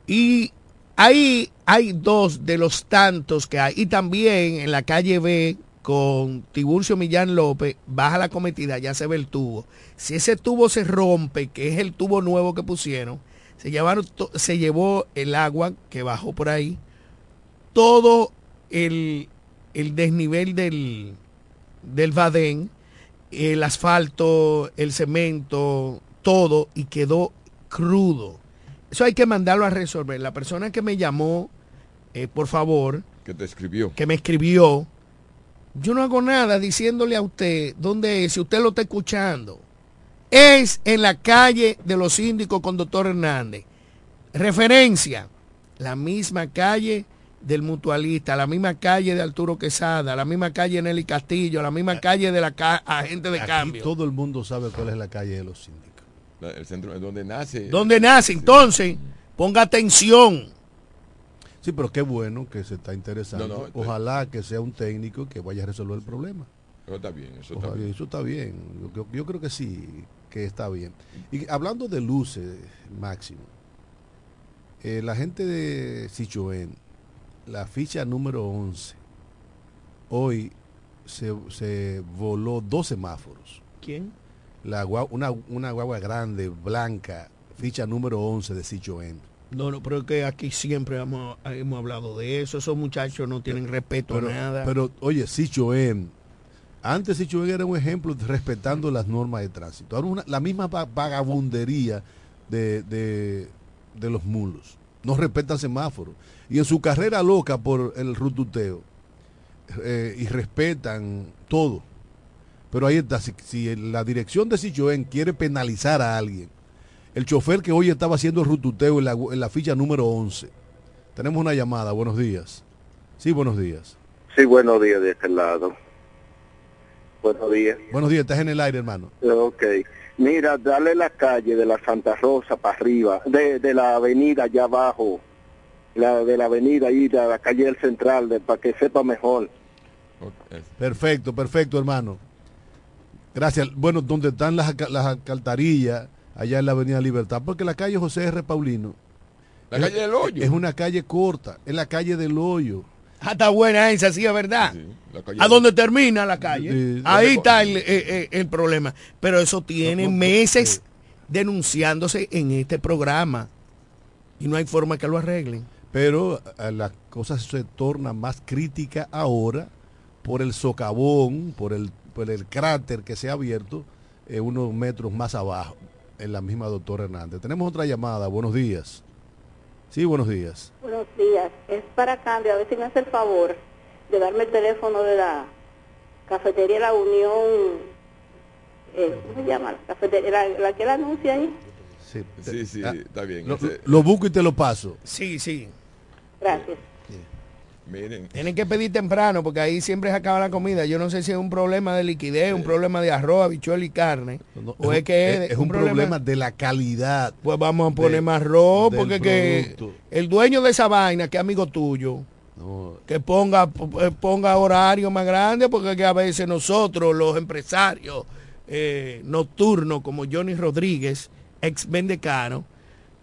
Y ahí hay dos de los tantos que hay. Y también en la calle B con Tiburcio Millán López, baja la cometida, ya se ve el tubo. Si ese tubo se rompe, que es el tubo nuevo que pusieron, se, se llevó el agua que bajó por ahí, todo el, desnivel del, del Badén, el asfalto, el cemento, todo, y quedó crudo. Eso hay que mandarlo a resolver. La persona que me llamó, eh, por favor, que te escribió, que me escribió, yo no hago nada diciéndole a usted dónde es, si usted lo está escuchando es en la calle de los síndicos con doctor Hernández. Referencia, la misma calle del mutualista, la misma calle de Arturo Quesada, la misma calle de Nelly Castillo, la misma calle de la agente de cambio. Todo el mundo sabe cuál es la calle de los síndicos. El centro es donde nace. Donde nace, entonces, ponga atención. Sí, pero qué bueno que se está interesando. Ojalá que sea un técnico que vaya a resolver el problema. Eso está bien, eso está bien. Eso está bien. yo creo que sí que está bien. Y hablando de luces, Máximo, eh, la gente de Sichuén, la ficha número 11, hoy se, voló dos semáforos. ¿Quién? La, una, una guagua grande, blanca, ficha número 11 de Sichuén. No, no, pero es que aquí siempre hemos, hemos hablado de eso. Esos muchachos no tienen respeto a nada. Pero, oye, Sichuén, antes Sichuén era un ejemplo de respetando las normas de tránsito. Ahora la misma vagabundería de, de, los mulos. No respetan semáforos. Y en su carrera loca por el rututeo, eh, y respetan todo. Pero ahí está, si, la dirección de Sichuén quiere penalizar a alguien, el chofer que hoy estaba haciendo el rututeo en la, en la ficha número 11. Tenemos una llamada, buenos días. Sí, buenos días. Sí, buenos días de este lado. Buenos días. Buenos días, estás en el aire, hermano. Ok. Mira, dale la calle de la Santa Rosa para arriba, de, de la avenida allá abajo, la de la avenida ahí, de la calle del central, de, para que sepa mejor. Perfecto, perfecto, hermano. Gracias. Bueno, donde están las, las alcantarillas, allá en la avenida Libertad, porque la calle José R. Paulino. La calle del hoyo. Es una calle corta, es la calle del hoyo. Ah, está buena esa, sí, es verdad. a donde termina la calle. Ahí está el, eh, eh, el, problema. Pero eso tiene meses denunciándose en este programa. Y no hay forma que lo arreglen. Pero eh, la cosa se torna más crítica ahora por el socavón, por el, por el cráter que se ha abierto eh, unos metros más abajo, en la misma doctora Hernández. Tenemos otra llamada, buenos días. Sí, buenos días. Buenos días, es para Candy, a ver si me hace el favor de darme el teléfono de la cafetería La Unión, eh, ¿cómo se llama? La, cafetería, la, la que la anuncia ahí. Sí, sí, sí Ah, está bien. Lo busco y te lo paso. Sí, sí. Gracias. miren, Tienen que pedir temprano porque ahí siempre se acaba la comida. Yo no sé si es un problema de liquidez, un problema de arroz, habichuela y carne. No, o es, que es- es, es un problema de la calidad. Pues vamos a poner de- más arroz porque que el dueño de esa vaina, que es amigo tuyo, No, que ponga eh, ponga horario más grande porque que a veces nosotros los empresarios eh, nocturnos como Johnny Rodríguez ex vendecano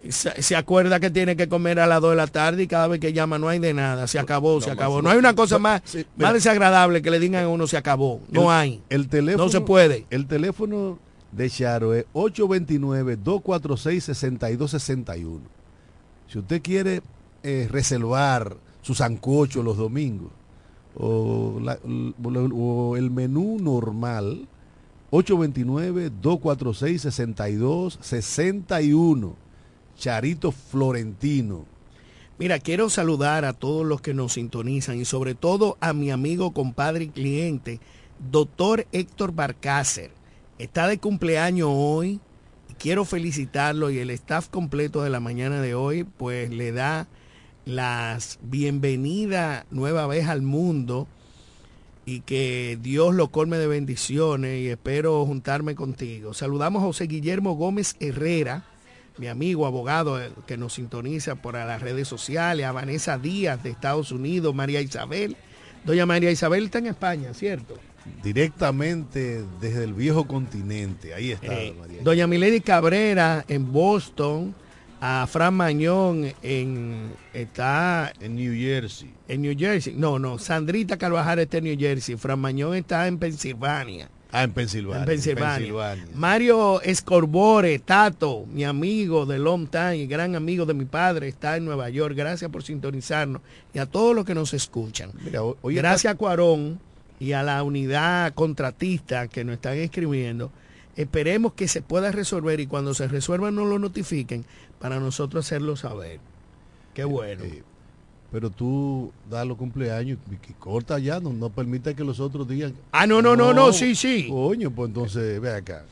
se, acuerda que tiene que comer a las 2 de la tarde y cada vez que llama no hay de nada se acabó se acabó no hay una cosa más Sí, mira. más desagradable que le digan a uno se acabó no el- hay El teléfono, no se puede El teléfono de Charo es 829-246-6261. Si usted quiere eh, reservar su sancocho los domingos o, la- o el menú normal, 829-246-6261. Charito Florentino. Mira, quiero saludar a todos los que nos sintonizan y sobre todo a mi amigo, compadre y cliente, doctor Héctor Barcácer. Está de cumpleaños hoy y quiero felicitarlo y el staff completo de la mañana de hoy pues le da las bienvenida nueva vez al mundo y que Dios lo colme de bendiciones y espero juntarme contigo. Saludamos a José Guillermo Gómez Herrera, mi amigo abogado eh, que nos sintoniza por las redes sociales, a Vanessa Díaz de Estados Unidos, María Isabel. Doña María Isabel está en España, ¿cierto? Directamente desde el viejo continente. Ahí está. Eh, María. Doña Milady Cabrera en Boston, a Fran Mañón en está en New Jersey. En New Jersey. No, no, Sandrita Carvajal está en New Jersey, Fran Mañón está en Pensilvania. Ah, en Pensilvania. En Pensilvania. Pensilvania. Mario Escorbore, Tato, mi amigo de long time y gran amigo de mi padre, está en Nueva York. Gracias por sintonizarnos y a todos los que nos escuchan. Mira, hoy- Gracias a Cuarón y a la unidad contratista que nos están escribiendo. Esperemos que se pueda resolver y cuando se resuelva nos lo notifiquen para nosotros hacerlo saber. Qué bueno. Eh, pero tú das los cumpleaños y corta ya, no, no permita que los otros digan. Ah, no, no, no, no, sí, sí. Coño, pues entonces, ve acá.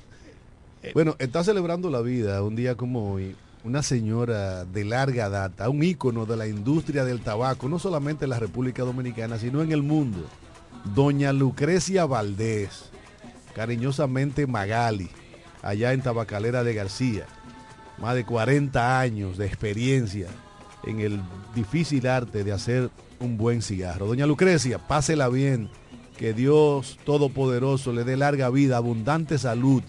Bueno, está celebrando la vida un día como hoy una señora de larga data, un ícono de la industria del tabaco, no solamente en la República Dominicana, sino en el mundo. Doña Lucrecia Valdés, cariñosamente Magali, allá en Tabacalera de García. Más de 40 años de experiencia en el difícil arte de hacer un buen cigarro. Doña Lucrecia, pásela bien, que Dios Todopoderoso le dé larga vida, abundante salud,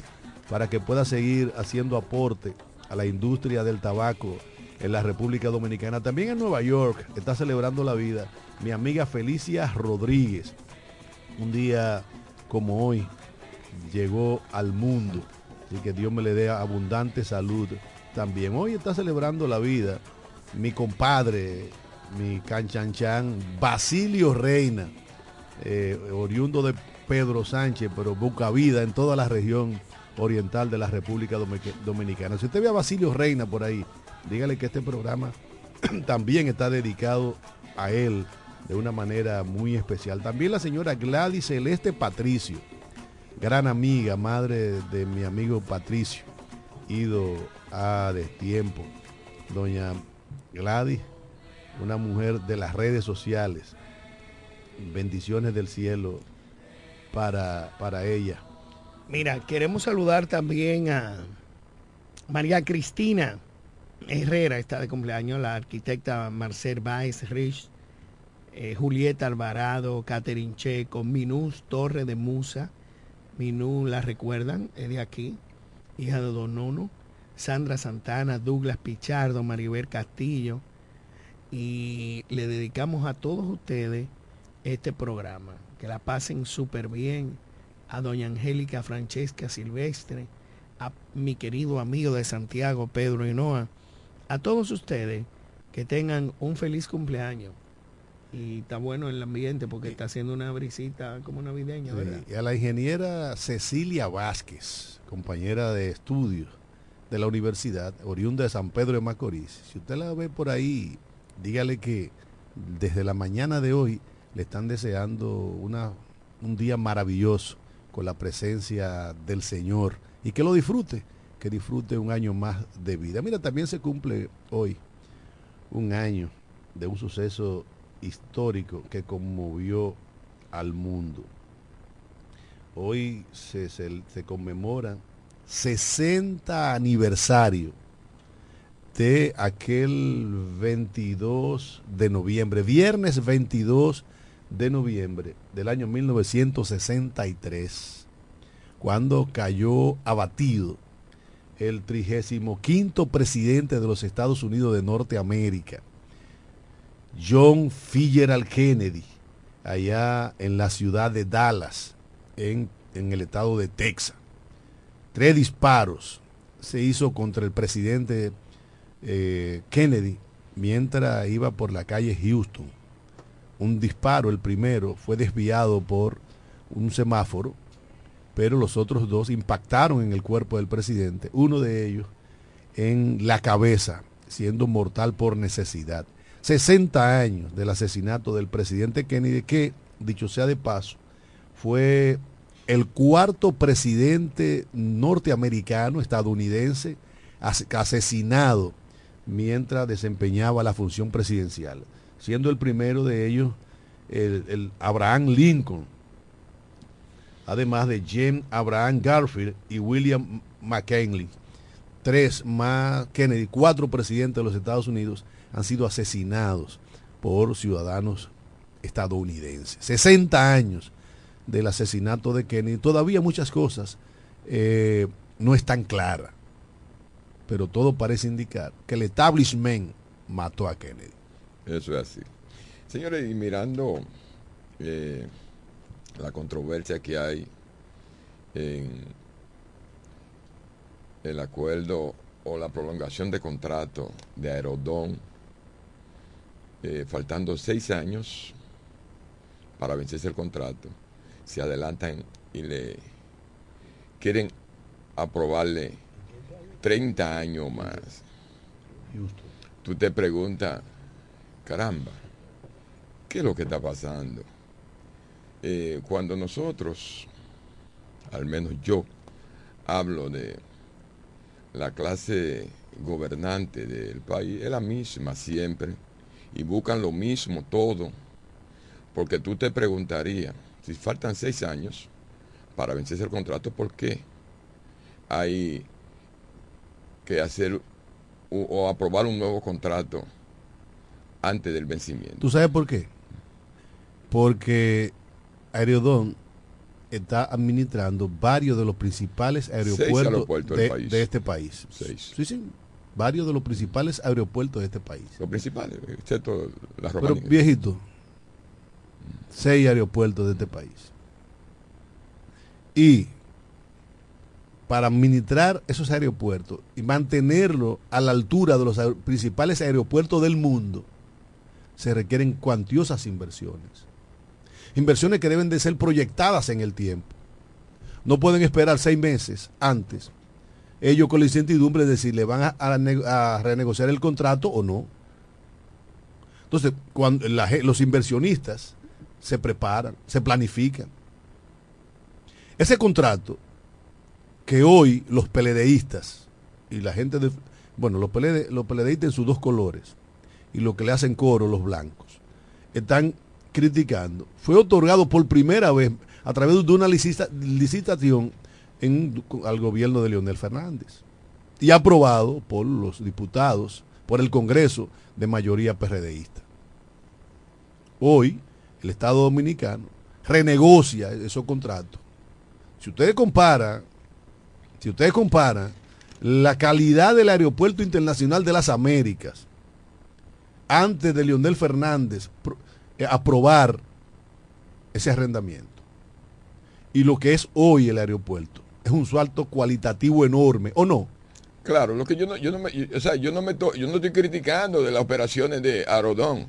para que pueda seguir haciendo aporte a la industria del tabaco en la República Dominicana. También en Nueva York está celebrando la vida mi amiga Felicia Rodríguez. Un día como hoy llegó al mundo y que Dios me le dé abundante salud también. Hoy está celebrando la vida mi compadre, mi canchanchan, Basilio Reina, eh, oriundo de Pedro Sánchez, pero busca vida en toda la región oriental de la República Dominica- Dominicana. Si usted ve a Basilio Reina por ahí, dígale que este programa también está dedicado a él de una manera muy especial. También la señora Gladys Celeste Patricio, gran amiga, madre de mi amigo Patricio, ido a destiempo. Doña Gladys, una mujer de las redes sociales. Bendiciones del cielo para, para ella. Mira, queremos saludar también a María Cristina Herrera, está de cumpleaños, la arquitecta Marcel Baez Rich, eh, Julieta Alvarado, Catherine Checo, Minús Torre de Musa, Minú la recuerdan, es de aquí, hija de Don Nono, Sandra Santana, Douglas Pichardo, Maribel Castillo, y le dedicamos a todos ustedes este programa. Que la pasen súper bien. A doña Angélica Francesca Silvestre, a mi querido amigo de Santiago, Pedro Hinoa, a todos ustedes Que tengan un feliz cumpleaños. Y está bueno el ambiente porque está haciendo una brisita como navideña, ¿verdad? Y a la ingeniera Cecilia Vázquez, compañera de estudios de la universidad, oriunda de San Pedro de Macorís. Si usted la ve por ahí, dígale que desde la mañana de hoy le están deseando una, un día maravilloso con la presencia del Señor y que lo disfrute, que disfrute un año más de vida. Mira, también se cumple hoy un año de un suceso histórico que conmovió al mundo. Hoy se, se, se conmemora 60 aniversario de aquel 22 de noviembre, viernes 22 de noviembre del año 1963, cuando cayó abatido el 35 presidente de los Estados Unidos de Norteamérica, John Fitzgerald Kennedy, allá en la ciudad de Dallas, en, en el estado de Texas. Tres disparos se hizo contra el presidente eh, Kennedy mientras iba por la calle Houston. Un disparo, el primero, fue desviado por un semáforo, pero los otros dos impactaron en el cuerpo del presidente, uno de ellos en la cabeza, siendo mortal por necesidad. 60 años del asesinato del presidente Kennedy, que, dicho sea de paso, fue el cuarto presidente norteamericano, estadounidense, asesinado mientras desempeñaba la función presidencial, siendo el primero de ellos el, Abraham Lincoln, además de James Abraham Garfield y William McKinley. Tres más Kennedy, cuatro presidentes de los Estados Unidos han sido asesinados por ciudadanos estadounidenses. 60 años del asesinato de Kennedy, todavía muchas cosas eh, no están claras, pero todo parece indicar que el establishment mató a Kennedy. Eso es así. Señores, y mirando eh, la controversia que hay en el acuerdo o la prolongación de contrato de Aerodón, eh, faltando seis años para vencerse el contrato, se adelantan y le quieren aprobarle 30 años más. Tú te preguntas, caramba, ¿qué es lo que está pasando? Eh, cuando nosotros, al menos yo, hablo de la clase gobernante del país, es la misma siempre, y buscan lo mismo todo, porque tú te preguntarías, si faltan seis años para vencerse el contrato, ¿por qué hay que hacer o, aprobar un nuevo contrato antes del vencimiento? ¿Tú sabes por qué? Porque Aerodón está administrando varios de los principales aeropuertos, de, este país. Seis. Sí, sí. Varios de los principales aeropuertos de este país. Los principales, excepto las Pero viejito, seis aeropuertos de este país. Y para administrar esos aeropuertos y mantenerlo a la altura de los principales aeropuertos del mundo, se requieren cuantiosas inversiones. Inversiones que deben de ser proyectadas en el tiempo. No pueden esperar seis meses antes, ellos con la incertidumbre de si le van a, renegociar el contrato o no. Entonces, cuando los inversionistas se preparan, se planifican. Ese contrato que hoy los peledeístas y la gente de, bueno, los, los peledeístas en sus dos colores y lo que le hacen coro los blancos, están criticando, fue otorgado por primera vez a través de una licitación al gobierno de Leonel Fernández y aprobado por los diputados, por el Congreso de mayoría PRDista. Hoy, el Estado Dominicano renegocia esos contratos. Si ustedes comparan, si ustedes comparan la calidad del Aeropuerto Internacional de las Américas antes de Leonel Fernández eh, aprobar ese arrendamiento y lo que es hoy el aeropuerto, es un salto cualitativo enorme, ¿o no? Claro, lo que yo no, yo no me, o sea, yo no me yo no estoy criticando de las operaciones de Arodón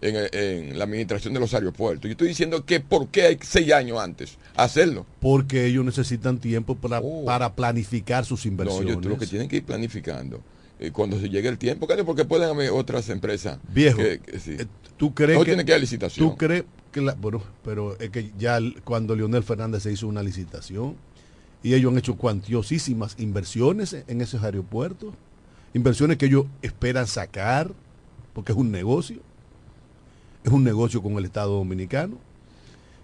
en, la administración de los aeropuertos. Yo estoy diciendo que por qué hay seis años antes hacerlo. Porque ellos necesitan tiempo para, oh. para planificar sus inversiones. No, lo que tienen que ir planificando. Eh, cuando se llegue el tiempo, porque pueden haber otras empresas. Viejo, eh, ¿tú crees que, tiene que haber licitación? ¿Tú crees que la, bueno, pero es que ya cuando Leonel Fernández se hizo una licitación y ellos han hecho cuantiosísimas inversiones en esos aeropuertos, inversiones que ellos esperan sacar, porque es un negocio es un negocio con el Estado Dominicano.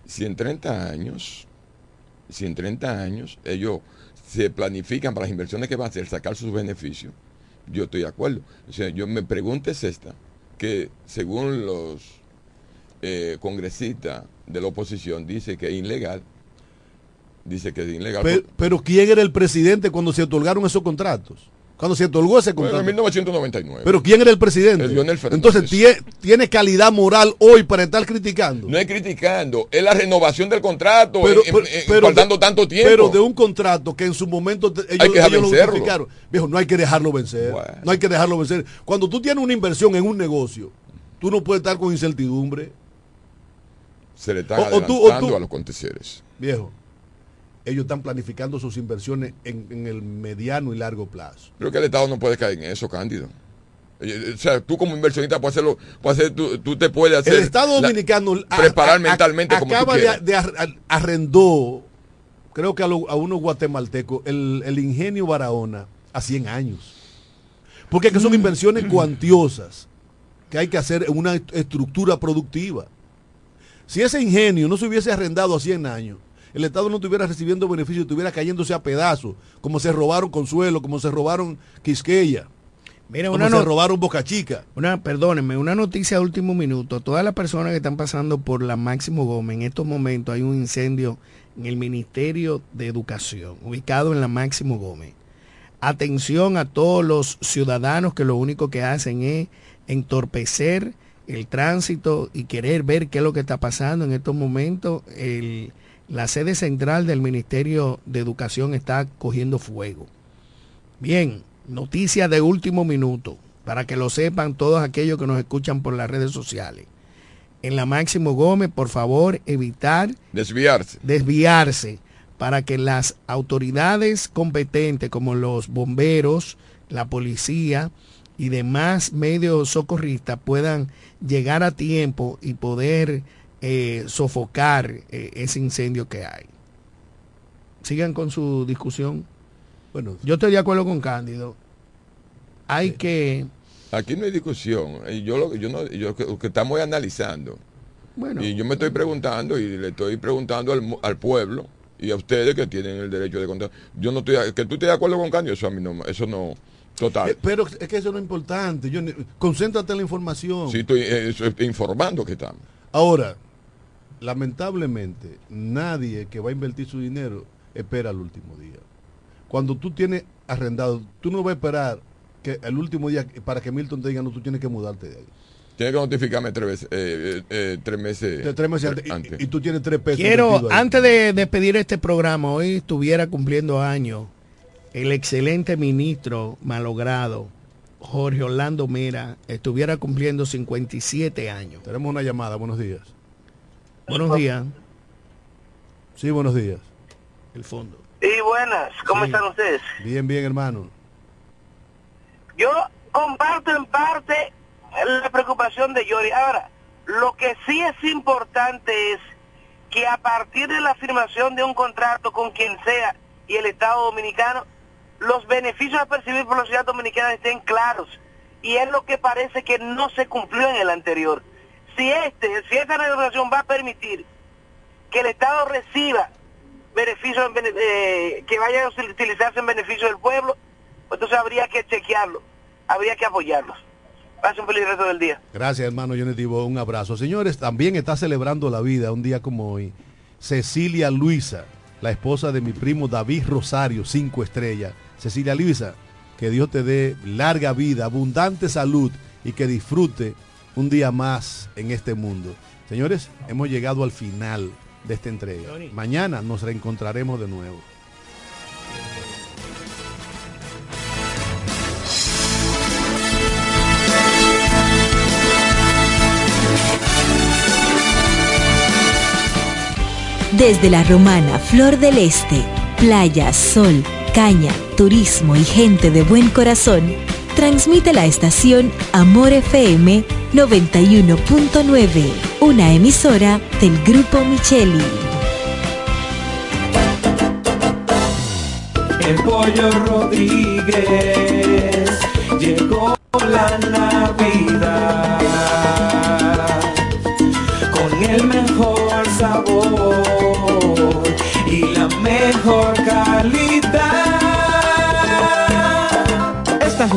Si en 30 años, si en 30 años ellos se planifican para las inversiones que van a hacer, sacar sus beneficios, yo estoy de acuerdo. O sea, yo me pregunto es esta, que según los eh, congresistas de la oposición dice que es ilegal, dice que es ilegal. pero ¿quién era el presidente cuando se otorgaron esos contratos? Cuando se otorgó ese contrato. en 1999. Pero ¿quién era el presidente? Entonces, ¿tiene, calidad moral hoy para estar criticando? No es criticando, es la renovación del contrato, pero, faltando tanto tiempo. Pero de un contrato que en su momento ellos, hay que ellos lo justificaron. Viejo, no hay que dejarlo vencer. No hay que dejarlo vencer. Cuando tú tienes una inversión en un negocio, tú no puedes estar con incertidumbre. Se le están adelantando a los aconteceres. Viejo, ellos están planificando sus inversiones en, el mediano y largo plazo. Creo que el Estado no puede caer en eso, Cándido. O sea, tú como inversionista puedes hacerlo, puedes hacer, tú, te puedes hacer. El Estado Dominicano preparar mentalmente como acaba de, arrendó, creo que a, unos guatemaltecos, el, ingenio Barahona a 100 años. Porque que son inversiones cuantiosas que hay que hacer en una estructura productiva. Si ese ingenio no se hubiese arrendado a 100 años, el Estado no estuviera recibiendo beneficios, estuviera cayéndose a pedazos, como se robaron Consuelo, como se robaron Quisqueya. Mira, como se robaron Boca Chica. Una, perdónenme, una noticia de último minuto. Todas las personas que están pasando por la Máximo Gómez, en estos momentos hay un incendio en el Ministerio de Educación, ubicado en la Máximo Gómez. Atención a todos los ciudadanos que lo único que hacen es entorpecer el tránsito y querer ver qué es lo que está pasando en estos momentos. El, la sede central del Ministerio de Educación está cogiendo fuego. Bien, noticia de último minuto, para que lo sepan todos aquellos que nos escuchan por las redes sociales. En la Máximo Gómez, por favor, evitar desviarse. Desviarse para que las autoridades competentes como los bomberos, la policía y demás medios socorristas puedan llegar a tiempo y poder eh, sofocar eh, ese incendio que hay. Sigan con su discusión. Bueno, yo estoy de acuerdo con Cándido. Hay que... Aquí no hay discusión. Yo lo, yo no, yo, que estamos analizando. Bueno, y yo me estoy preguntando y le estoy preguntando al, pueblo y a ustedes que tienen el derecho de contar. Yo no estoy, que tú estés de acuerdo con Cándido, eso a mí no, eso no, total. Eh, pero es que eso no es importante. Yo, concéntrate en la información. Sí, estoy informando que estamos. Ahora, lamentablemente, nadie que va a invertir su dinero espera el último día. Cuando tú tienes arrendado, tú no vas a esperar que el último día para que Milton te diga, no, tú tienes que mudarte de ahí. Tienes que notificarme tres, veces, eh, eh, eh, meses, antes. Y, tú tienes tres pesos. Quiero, antes de despedir este programa, hoy estuviera cumpliendo años el excelente ministro malogrado, Jorge Orlando Mera, estuviera cumpliendo 57 años. Tenemos una llamada, buenos días. Buenos días. Sí, buenos días. El fondo. Y buenas, ¿cómo están ustedes? Bien, bien, hermano. Yo comparto en parte la preocupación de Yori. Ahora, lo que sí es importante es que a partir de la firmación de un contrato con quien sea y el Estado Dominicano, los beneficios a percibir por la sociedad dominicana estén claros. Y es lo que parece que no se cumplió en el anterior si este, si esta negociación va a permitir que el Estado reciba beneficios eh, que vayan a utilizarse en beneficio del pueblo, pues entonces habría que chequearlo, habría que apoyarlos. Pase un feliz resto del día. Gracias, hermano Jonetivo. Un abrazo. Señores, también está celebrando la vida un día como hoy. Cecilia Luisa, la esposa de mi primo David Rosario, cinco estrellas. Cecilia Luisa, que Dios te dé larga vida, abundante salud y que disfrute un día más en este mundo. Señores, hemos llegado al final de esta entrega. Mañana nos reencontraremos de nuevo. Desde la romana Flor del Este, playa, sol, caña, turismo y gente de buen corazón, transmite la estación Amor FM 91.9, una emisora del Grupo Micheli. El pollo Rodríguez llegó la Navidad con el mejor sabor y la mejor calidad.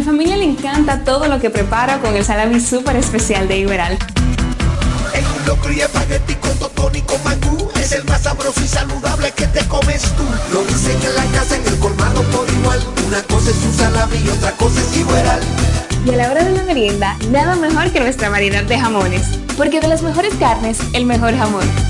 Mi familia le encanta todo lo que preparo con el salami súper especial de Iberal. En un locro y espagueti con totón y con mangú. Es el más sabroso y saludable que te comes tú. Lo dicen en la casa, en el colmado por igual. Una cosa es su salami y otra cosa es Iberal. Y a la hora de la merienda, nada mejor que nuestra variedad de jamones. Porque de las mejores carnes, el mejor jamón.